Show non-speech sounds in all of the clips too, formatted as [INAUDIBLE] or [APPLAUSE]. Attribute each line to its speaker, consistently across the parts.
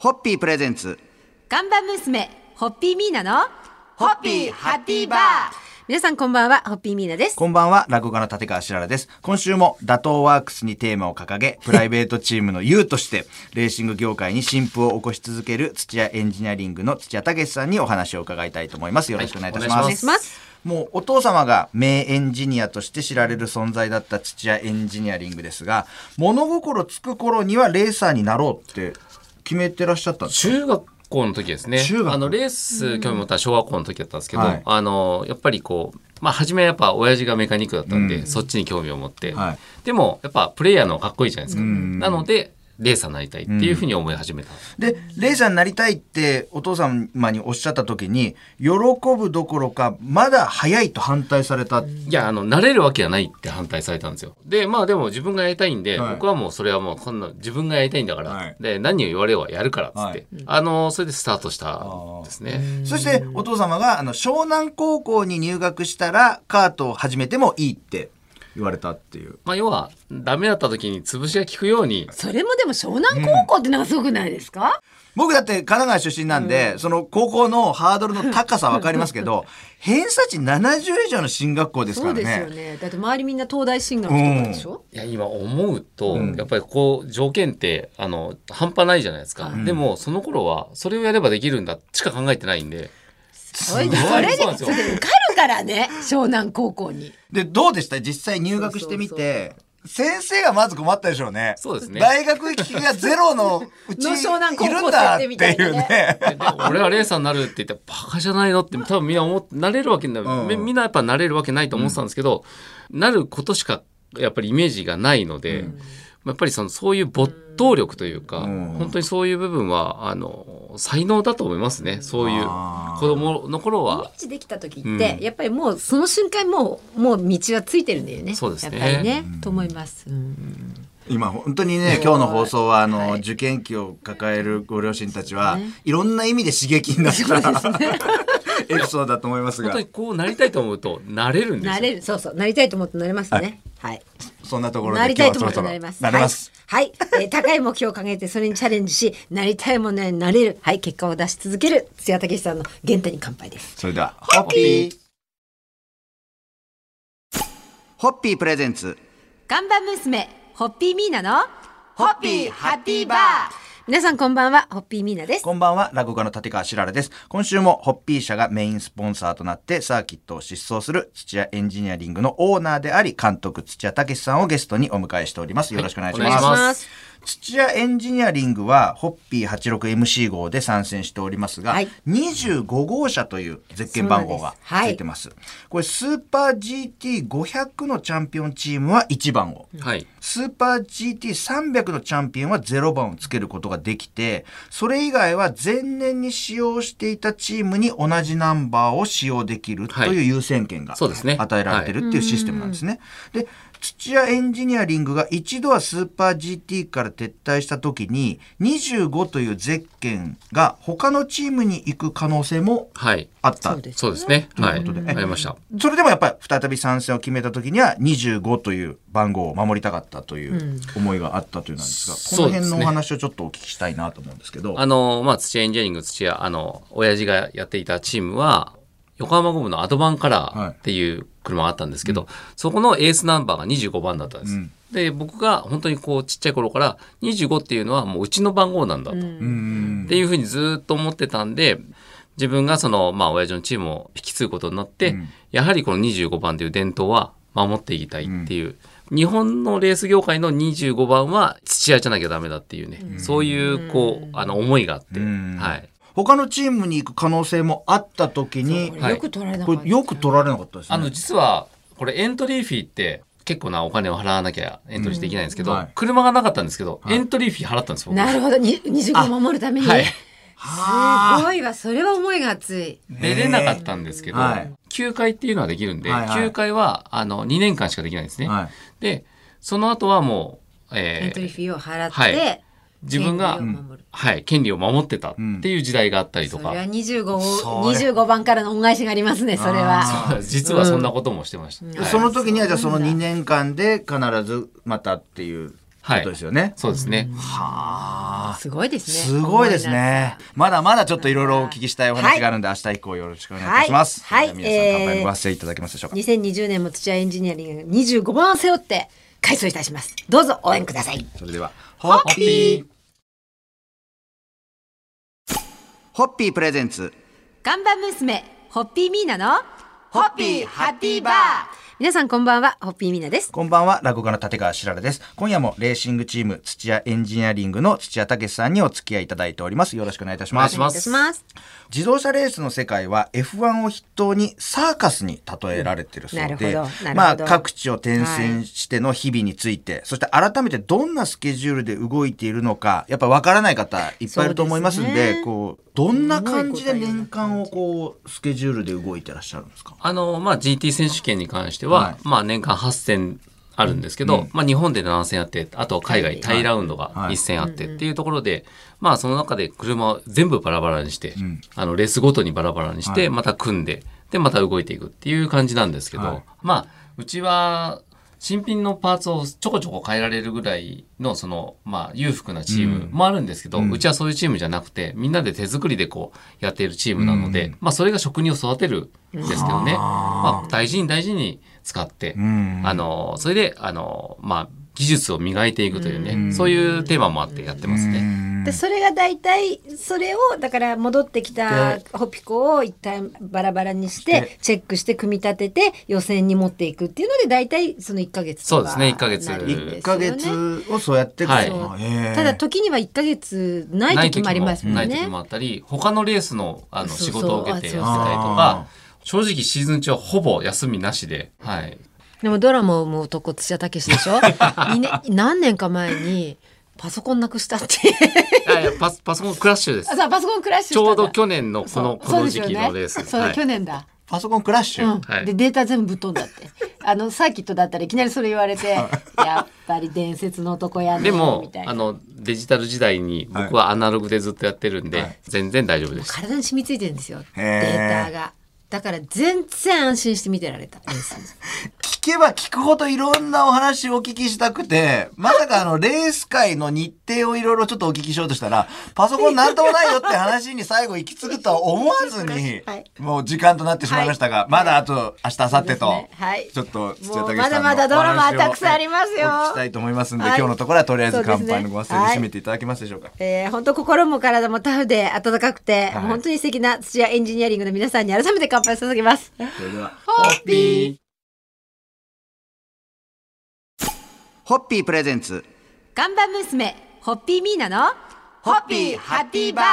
Speaker 1: ホッピープレゼンツ。
Speaker 2: 看板娘、ホッピーミーナの、
Speaker 1: ホッピーハッピーバー。
Speaker 2: 皆さんこんばんは、ホッピーミーナです。
Speaker 1: こんばんは落語家の立川しららです。今週も打倒ワークスにテーマを掲げプライベートチームの U として [LAUGHS] レーシング業界に新風を起こし続ける土屋エンジニアリングの土屋武さんにお話を伺いたいと思います。よろしくお願いいたします,、
Speaker 2: お願いします。
Speaker 1: もうお父様が名エンジニアとして知られる存在だった土屋エンジニアリングですが物心つく頃にはレーサーになろうって決めてらっしゃったんですか？
Speaker 3: 中学校の時ですね。
Speaker 1: 中学
Speaker 3: あのレース興味持った小学校の時だったんですけど、
Speaker 1: はい。
Speaker 3: あのやっぱりこうまあ初めはやっぱ親父がメカニックだったんで、
Speaker 1: うん。
Speaker 3: そっちに興味を持って、
Speaker 1: はい。
Speaker 3: でもやっぱプレイヤーの方がかっこいいじゃないですか、
Speaker 1: うん。
Speaker 3: なのでレーサーになりたいっていうふうに思い始めた、
Speaker 1: でレーサーになりたいってお父様におっしゃった時に喜ぶどころかまだ早いと反対された、
Speaker 3: いやあの慣れるわけがないって反対されたんですよ。でまあでも自分がやりたいんで、
Speaker 1: はい。
Speaker 3: 僕はもうそれはもうこんな自分がやりたいんだから、
Speaker 1: はい。
Speaker 3: で何を言われようがやるからっつって、
Speaker 1: はい。
Speaker 3: あのそれでスタートしたんですね。
Speaker 1: そしてお父様があの湘南高校に入学したらカートを始めてもいいって言われたっていう。
Speaker 3: まあ要はダメだった時に潰しが効くように。
Speaker 2: それもでも湘南高校ってなんかすごくないですか、
Speaker 1: 僕だって神奈川出身なんで、その高校のハードルの高さわかりますけど、[LAUGHS] 偏差値70以上の進学校ですから
Speaker 2: そうですよ
Speaker 1: ね。
Speaker 2: ね。だって周りみんな東大進学とかでしょ、
Speaker 3: いや今思うと、
Speaker 1: うん。
Speaker 3: やっぱりこう条件ってあの半端ないじゃないですか、でもその頃はそれをやればできるんだしか考えてないんで。
Speaker 2: それで、
Speaker 1: すごい
Speaker 2: それで、
Speaker 3: そうなんですよ。
Speaker 2: それで受かるからね、湘南高校に。
Speaker 1: で、どうでした？実際入学してみて。先生がまず困ったでしょうね。
Speaker 3: そうですね
Speaker 1: 大学行きがゼロのうち [LAUGHS]
Speaker 2: の湘南高校
Speaker 1: いるんだっていうね。[LAUGHS]
Speaker 3: で俺はレーサーになるって言ってバカじゃないのって多分みんな思ってなれるわけない、
Speaker 1: うん
Speaker 3: みみんなやっぱなれるわけないと思ってたんですけど、なることしかやっぱりイメージがないので、やっぱりそのそういう没頭力というか、
Speaker 1: うん。
Speaker 3: 本当にそういう部分はあの才能だと思いますね。そういう子供の頃は。
Speaker 2: 認知できた時って、
Speaker 3: うん。
Speaker 2: やっぱりもうその瞬間もう、もう道はついてるんだよね。
Speaker 3: そうですね。
Speaker 2: やっぱりね、と思います。うん。
Speaker 1: 今本当にね今日の放送はあの、
Speaker 2: はい。
Speaker 1: 受験期を抱えるご両親たちは、いろんな意味で刺激になった、エピソードだと思いますが
Speaker 3: 本当にこうなりたいと思うとなれるんですよ
Speaker 2: なれる、そうそう、なりたいと思ってなれますね。はい。
Speaker 1: そんなところで
Speaker 2: なりたいと思って
Speaker 1: 今日はそろ
Speaker 2: なれます。
Speaker 1: なれます、
Speaker 2: はい。はい。えー高い目標を掲げて、それにチャレンジし、なりたいものになれる。はい。結果を出し続ける。津谷武さんの原点に乾杯です。
Speaker 1: それではホッピーホッピープレゼンツ
Speaker 2: 看板娘、ホッピーミーナの、
Speaker 1: ホッピーハッピーバー
Speaker 2: 皆さんこんばんは、ホッピーミーナです。
Speaker 1: こんばんは、落語家の立川しららです。今週もホッピー社がメインスポンサーとなってサーキットを疾走する土屋エンジニアリングのオーナーであり、監督土屋武さんをゲストにお迎えしております。よろしくお願いします。
Speaker 3: はいお願いします
Speaker 1: 土屋エンジニアリングは、ホッピー 86MC 号で参戦しておりますが、
Speaker 2: はい。
Speaker 1: 25号車というゼッケン番号がついてます。これ、スーパー GT500 のチャンピオンチームは1番を。
Speaker 3: はい。
Speaker 1: スーパー GT300 のチャンピオンは0番をつけることができて、それ以外は前年に使用していたチームに同じナンバーを使用できるという優先権が与えられてるっていうシステムなんですね。で、土屋エンジニアリングが一度はスーパー GT から撤退した時に25というゼッケンが他のチームに行く可能性も
Speaker 3: はい。
Speaker 1: あった。
Speaker 2: そうです
Speaker 3: そうですね。はい
Speaker 1: ということで。
Speaker 3: ありました。
Speaker 1: それでもやっぱり再び参戦を決めた時には25という番号を守りたかったという思いがあったというなんですが、この辺のお話をちょっとお聞きしたいなと思うんですけど。
Speaker 3: あの、まあ、土屋エンジニアリング、土屋、あの、親父がやっていたチームは、横浜ゴムのアドバンカラーっていう車があったんですけど、そこのエースナンバーが25番だったんです。
Speaker 1: うん。
Speaker 3: で、僕が本当にこう、ちっちゃい頃から、25っていうのはもううちの番号なんだと。
Speaker 1: うん。
Speaker 3: っていうふうにずっと思ってたんで、自分がその、まあ、親父のチームを引き継ぐことになって、
Speaker 1: うん。
Speaker 3: やはりこの25番という伝統は守っていきたいっていう、日本のレース業界の25番は土屋じゃなきゃダメだっていうね、そういう、こう、あの、思いがあって、
Speaker 1: うん。
Speaker 3: はい。
Speaker 1: 他のチームに行く可能性もあった時に
Speaker 2: よく取られなかった。
Speaker 1: これよく取られなかったですね。
Speaker 3: あの、実は、これエントリーフィーって、結構なお金を払わなきゃエントリーしてできないんですけど、
Speaker 1: うんはい
Speaker 3: 車がなかったんですけど、エントリーフィー払ったんですよ。僕
Speaker 2: なるほど。に25を守るために。
Speaker 3: はい。
Speaker 2: すごいわ。それは思いが熱い。
Speaker 3: 出れなかったんですけど、
Speaker 1: はい
Speaker 3: 休会っていうのはできるんで、
Speaker 1: はいはい
Speaker 3: 休会はあの2年間しかできないんですね。
Speaker 1: はい
Speaker 3: で、その後はもう、
Speaker 2: エン
Speaker 3: えー
Speaker 2: トリーフィーを払って、
Speaker 3: はい自分が、はい、権利を守ってたっていう時代があったりとか、
Speaker 2: それは25を
Speaker 1: それ
Speaker 2: 25番からの恩返しがありますねそれは。
Speaker 3: 実はそんなこともしてました。
Speaker 1: で
Speaker 3: はい
Speaker 1: その時にはじゃあその2年間で必ずまたっていうことですよね。
Speaker 3: そうですね。
Speaker 1: はあ。
Speaker 2: すごいですね。
Speaker 1: すごいですね。まだまだちょっといろいろお聞きしたいお話があるんで、明日以降よろしくお願いします。
Speaker 2: はい
Speaker 1: 皆さん乾杯のご発声いただけますでしょうか。
Speaker 2: 2020年も土屋エンジニアリングが25番を背負って開催いたします。どうぞ応援ください。
Speaker 1: それでは、ホッピーホッピープレゼンツ。
Speaker 2: 看板娘、ホッピーミーナの、
Speaker 1: ホッピーハッピーバー
Speaker 2: 皆さんこんばんは、ホッピーミーナです。
Speaker 1: こんばんは、落語家の立川しららです。今夜もレーシングチーム土屋エンジニアリングの土屋武さんにお付き合いいただいております。よろしくお願いいたします。
Speaker 3: お願いします
Speaker 2: お願いいたします。
Speaker 1: 自動車レースの世界は F1 を筆頭にサーカスに例えられてるそうで、
Speaker 2: なるほどなるほど
Speaker 1: まあ各地を転戦しての日々について、そして改めてどんなスケジュールで動いているのか、やっぱわからない方いっぱいいると思いますんで、
Speaker 2: ね
Speaker 1: こう、どんな感じで年間をこう、スケジュールで動いてらっしゃるんですか？
Speaker 3: あの、まあ、GT 選手権に関しては、
Speaker 1: はい。
Speaker 3: まあ、年間8戦あるんですけど、まあ、日本で7戦あって、あと海外、タイラウンドが
Speaker 1: はい。
Speaker 3: 1戦あってっていうところで、まあ、その中で車を全部バラバラにして、あの、レースごとにバラバラにして、また組んで、で、また動いていくっていう感じなんですけど、
Speaker 1: はい。
Speaker 3: まあ、うちは、新品のパーツをちょこちょこ変えられるぐらいの、その、まあ、裕福なチームもあるんですけど、うちはそういうチームじゃなくて、みんなで手作りでこう、やっているチームなので、まあ、それが職人を育てるんですけどね、まあ、大事に大事に使って、
Speaker 1: ん。
Speaker 3: あの、それで、あの、まあ、技術を磨いていくというね、そういうテーマもあってやってますね。
Speaker 2: でそれが大体それをだから戻ってきたホピコを一旦バラバラにしてチェックして組み立てて予選に持っていくっていうので大体その1ヶ月とか
Speaker 3: そうですね一ヶ月。
Speaker 2: なるんですよね。
Speaker 1: 1ヶ月をそうやって
Speaker 3: はい。
Speaker 2: ただ時には1ヶ月ない時もありますもん
Speaker 3: ない時
Speaker 2: ね
Speaker 3: もあったり、他のレースのあの仕事を受けてやってたりと
Speaker 1: あ
Speaker 3: か、正直シーズン中はほぼ休みなしで、はい。
Speaker 2: でもドラマを思う男土屋武史でしょ？[LAUGHS] 二年何年か前にパソコンなくしたって。
Speaker 3: いやいやパスパソコンクラッシュです。
Speaker 2: あ。さパソコンクラッシュし
Speaker 3: ちょうど去年のこのこの時期のレース。
Speaker 2: そうですよねそ
Speaker 3: はい。
Speaker 2: 去年だ。
Speaker 1: パソコンクラッシュ、
Speaker 2: うん。
Speaker 3: はい。
Speaker 2: でデータ全部ぶっ飛んだって。あのサーキットだったらいきなりそれ言われて [LAUGHS] やっぱり伝説の男やね
Speaker 3: でも
Speaker 2: みたいな。
Speaker 3: あのデジタル時代に僕はアナログでずっとやってるんで、
Speaker 1: はい。
Speaker 3: 全然大丈夫です。
Speaker 2: 体に染みついてるんですよ。デ
Speaker 1: ー
Speaker 2: タがだから全然安心して見てられた。[LAUGHS]
Speaker 1: 聞けば聞くほどいろんなお話をお聞きしたくて、まさかあの、レース界の日程をいろいろちょっとお聞きしようとしたら、パソコンなんともないよって話に最後行き着くとは思わずに [LAUGHS]
Speaker 2: はい、
Speaker 1: もう時間となってしまいましたが、まだあと明日、明後日とちょっと土屋武さんの
Speaker 2: まだまだドラマたくさんありますよ。
Speaker 1: お聞きしたいと思いますんで、
Speaker 2: はい。
Speaker 1: 今日のところはとりあえず乾杯のご発声で締めていただけますでしょうか。
Speaker 2: えー、本当心も体もタフで温かくて、
Speaker 1: はい。
Speaker 2: 本当に素敵な土屋エンジニアリングの皆さんに改めて乾杯を捧げます
Speaker 1: それでは、
Speaker 2: ホッピー
Speaker 1: ホッピープレゼンツ、
Speaker 2: 看板娘ホッピーミーナの
Speaker 1: ホッピーハッピーバー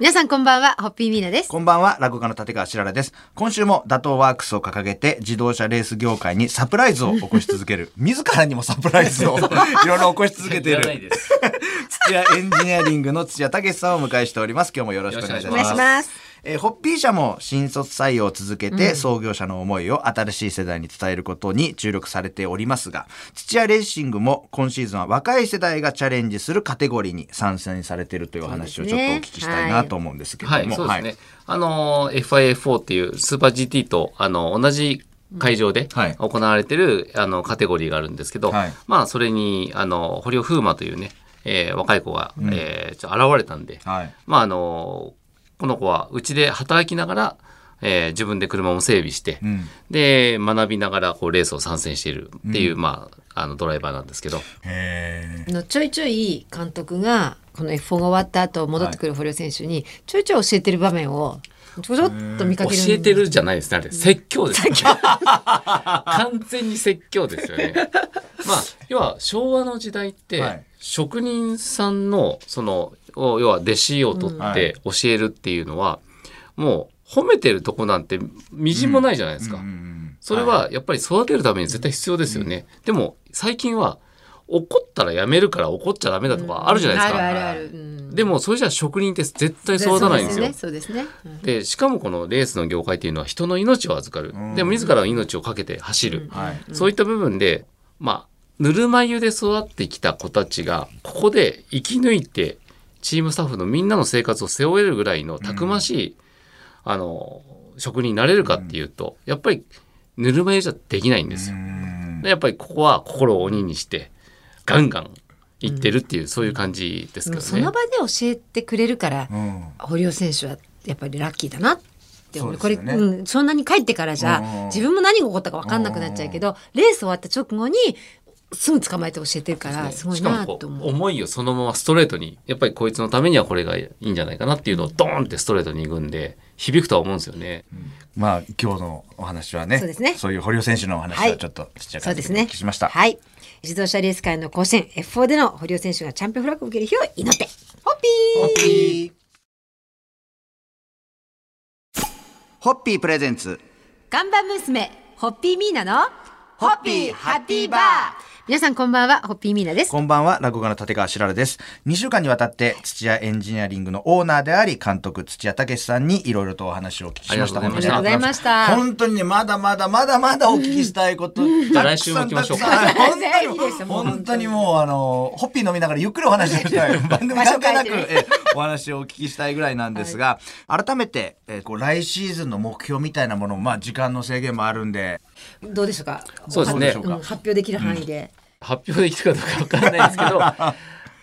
Speaker 2: 皆さんこんばんはホッピーミーナです
Speaker 1: こんばんは、落語家の立川しららです。今週も打倒ワークスを掲げて、自動車レース業界にサプライズを起こし続ける。[LAUGHS] 自らにもサプライズを [LAUGHS] いろいろ起こし続けている。
Speaker 3: です。[LAUGHS]
Speaker 1: 土屋エンジニアリングの土屋武さんをお迎えしております。今日もよろしくお願いし
Speaker 2: お
Speaker 1: ます。
Speaker 2: 願いします
Speaker 1: えーホッピー社も新卒採用を続けて、創業者の思いを新しい世代に伝えることに注力されておりますが、土屋レーシングも今シーズンは若い世代がチャレンジするカテゴリーに参戦されているというお話をちょっとお聞きしたいなと思うんですけれども。
Speaker 3: はい、そうですね。あの、FIA4 っていうスーパー GT と、あの、同じ会場で
Speaker 1: はい。
Speaker 3: 行われてる、あの、カテゴリーがあるんですけど、
Speaker 1: はい。
Speaker 3: まあ、それに、あの、堀尾風磨というね、えー若い子が、えーちょ現れたんで、
Speaker 1: はい。
Speaker 3: まあ、あの、この子はうちで働きながら、えー自分で車も整備して、
Speaker 1: うん。
Speaker 3: で、学びながら、こう、レースを参戦しているっていう、まあ、あの、ドライバーなんですけど、
Speaker 2: のちょいちょい監督がこの F4 が終わった後戻ってくる堀尾選手にちょいちょい教えてる場面をちょちょっと見かける
Speaker 3: 教えてるじゃないですね、あれ。説教です、ね。[LAUGHS] 完全に説教ですよね。まあ、要は昭和の時代って、
Speaker 1: はい
Speaker 3: 職人さんの、その、要は弟子を取って教えるっていうのは、もう褒めてるとこなんてみじんもないじゃないですか。
Speaker 1: うん。
Speaker 3: それはやっぱり育てるために絶対必要ですよね。でも最近は怒ったらやめるから怒っちゃダメだとかあるじゃないですか。
Speaker 2: あるあるある、うん。
Speaker 3: でもそれじゃ職人って絶対育たないんですよ。
Speaker 2: そうですね。そうですね、
Speaker 3: でしかもこのレースの業界っていうのは人の命を預かる、
Speaker 1: うん。
Speaker 3: でも自らの命を懸けて走る、
Speaker 1: はい。
Speaker 3: そういった部分でまあぬるま湯で育ってきた子たちがここで生き抜いてチームスタッフのみんなの生活を背負えるぐらいのたくましい、あの職人になれるかっていうと、やっぱりぬるま湯じゃできないんですよ。
Speaker 1: うん。
Speaker 3: でやっぱりここは心を鬼にしてガンガン行ってるっていう、そういう感じですけどね。
Speaker 2: その場で教えてくれるから、
Speaker 1: うん。
Speaker 2: 堀尾選手はやっぱりラッキーだなって思う。これ、
Speaker 1: そう
Speaker 2: ん、そんなに帰ってからじゃ、自分も何が起こったか分かんなくなっちゃうけど、レース終わった直後にすぐ捕まえて教えてるから、すごい
Speaker 3: しかもこう
Speaker 2: なと思う。
Speaker 3: 思いをそのままストレートにやっぱりこいつのためにはこれがいいんじゃないかなっていうのをドーンってストレートにいくんで響くとは思うんですよね。
Speaker 1: まあ今日のお話はね
Speaker 2: そうですね
Speaker 1: そういう堀尾選手のお話
Speaker 2: は
Speaker 1: はいちょっとちっちゃい感じでお
Speaker 2: そうですね。
Speaker 1: 聞きしました、
Speaker 2: はい。自動車レース界の甲子園 F4 での堀尾選手がチャンピオンフラッグを受ける日を祈って。ホッピー。
Speaker 1: ホッピープレゼンツ。
Speaker 2: 看板娘ホッピーミーナの
Speaker 1: ホッピーハッピーバー
Speaker 2: 皆さんこんばんはホッピーミーナです。
Speaker 1: こんばんは、落語家の立川しららです。2週間にわたって土屋エンジニアリングのオーナーであり、監督土屋武さんにいろいろとお話をお聞きしました。
Speaker 3: ありがとう
Speaker 2: ございました。ありがとうございました
Speaker 1: 本当にね、まだまだまだまだお聞きしたいこと。
Speaker 3: ゃあ来週も行きましょうか。
Speaker 1: たくさん本当に、
Speaker 2: もう [LAUGHS]
Speaker 1: 本当に。もう、あの、ホッピー飲みながらゆっくりお話をしたい。[LAUGHS] 番組関係なく、お話をお聞きしたいぐらいなんですが、改めて、えこう来シーズンの目標みたいなものも、まあ時間の制限もあるんで、
Speaker 2: どうでしょうか？
Speaker 3: そうですね。
Speaker 2: ん発表できる範囲で、
Speaker 3: 発表できるかどうかわからないですけど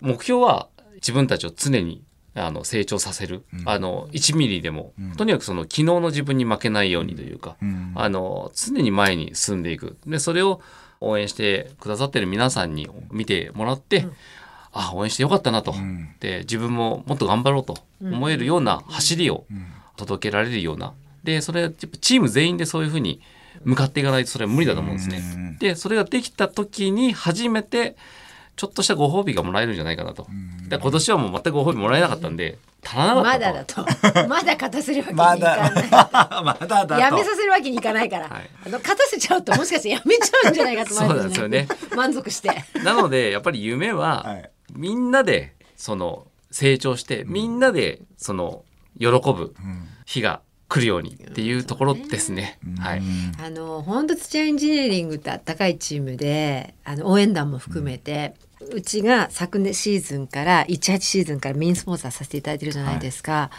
Speaker 3: [LAUGHS] 目標は自分たちを常にあの成長させる、あの1ミリでも、とにかくその昨日の自分に負けないようにというか、
Speaker 1: ん。
Speaker 3: あの常に前に進んでいく。でそれを応援してくださってる皆さんに見てもらって、あ応援してよかったなと、
Speaker 1: ん。
Speaker 3: で自分ももっと頑張ろうと思えるような走りを届けられるようなでそれやっぱチーム全員でそういうふうに向かっていかないとそれは無理だと思うんですね。
Speaker 1: うん。
Speaker 3: でそれができた時に初めてちょっとしたご褒美がもらえるんじゃないかなと。で今年はもう全くご褒美もらえなかったんで足らなかったと。
Speaker 2: まだだと。[LAUGHS] まだ勝たせるわけにい
Speaker 1: ま
Speaker 2: かない、
Speaker 1: だ、[LAUGHS] まだだと。
Speaker 2: やめさせるわけにいかないから、
Speaker 3: はい。
Speaker 2: あの勝たせちゃうともしかしてやめちゃうんじゃないかと
Speaker 3: そうなんですよね。
Speaker 2: 満足して。
Speaker 3: なのでやっぱり夢は、
Speaker 1: はい。
Speaker 3: みんなでその成長して、みんなでその喜ぶ日が来るようにっていうところですね。はい。
Speaker 2: あの本当土屋エンジニアリングってあったかいチームであの応援団も含めて、うちが昨年シーズンから18シーズンからメインスポンサーさせていただいてるじゃないですか。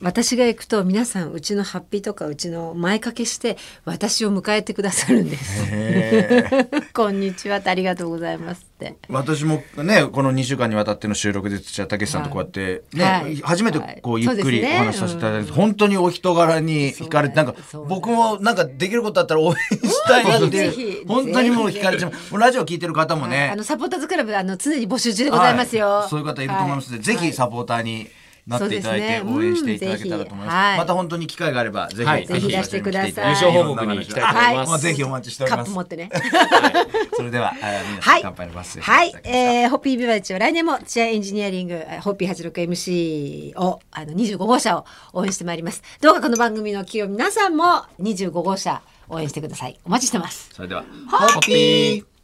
Speaker 2: 私が行くと皆さんうちのハッピーとかうちの前掛けして私を迎えてくださるんです。[LAUGHS] こんにちはありがとうございますって。
Speaker 1: 私もねこの2週間にわたっての収録で土屋武さんとこうやってね、
Speaker 2: はい。
Speaker 1: 初めてこうゆっくりお話しさせていただいて、本当にお人柄に惹かれてなんか僕もなんかできることあったら応援したいなって本当にもう惹かれちゃうラジオ聞いてる方もね
Speaker 2: あのサポーターズクラブあの常に募集中でございますよ。
Speaker 1: はい。そういう方いると思いますので、ぜひサポーターになっていただいて
Speaker 2: そうですね
Speaker 1: 応援していただけたらと思います、
Speaker 2: はい
Speaker 1: また本当に機会があればぜひ、
Speaker 3: はい
Speaker 2: ぜひ出してください
Speaker 3: 優勝報告に行きたいと思います。
Speaker 1: もうぜひお待ちしており
Speaker 2: カ
Speaker 1: ます
Speaker 2: ップ持ってね。
Speaker 1: それでは、えー皆さん
Speaker 2: はい。
Speaker 1: 乾杯のバス
Speaker 2: はい。えー、ホッピービバレッジは来年もチアエンジニアリング、えーホッピー 86MC を、あの、25号車を応援してまいります。どうかこの番組の企業皆さんも25号車応援してください。お待ちしてます。
Speaker 1: それでは
Speaker 3: ホッピー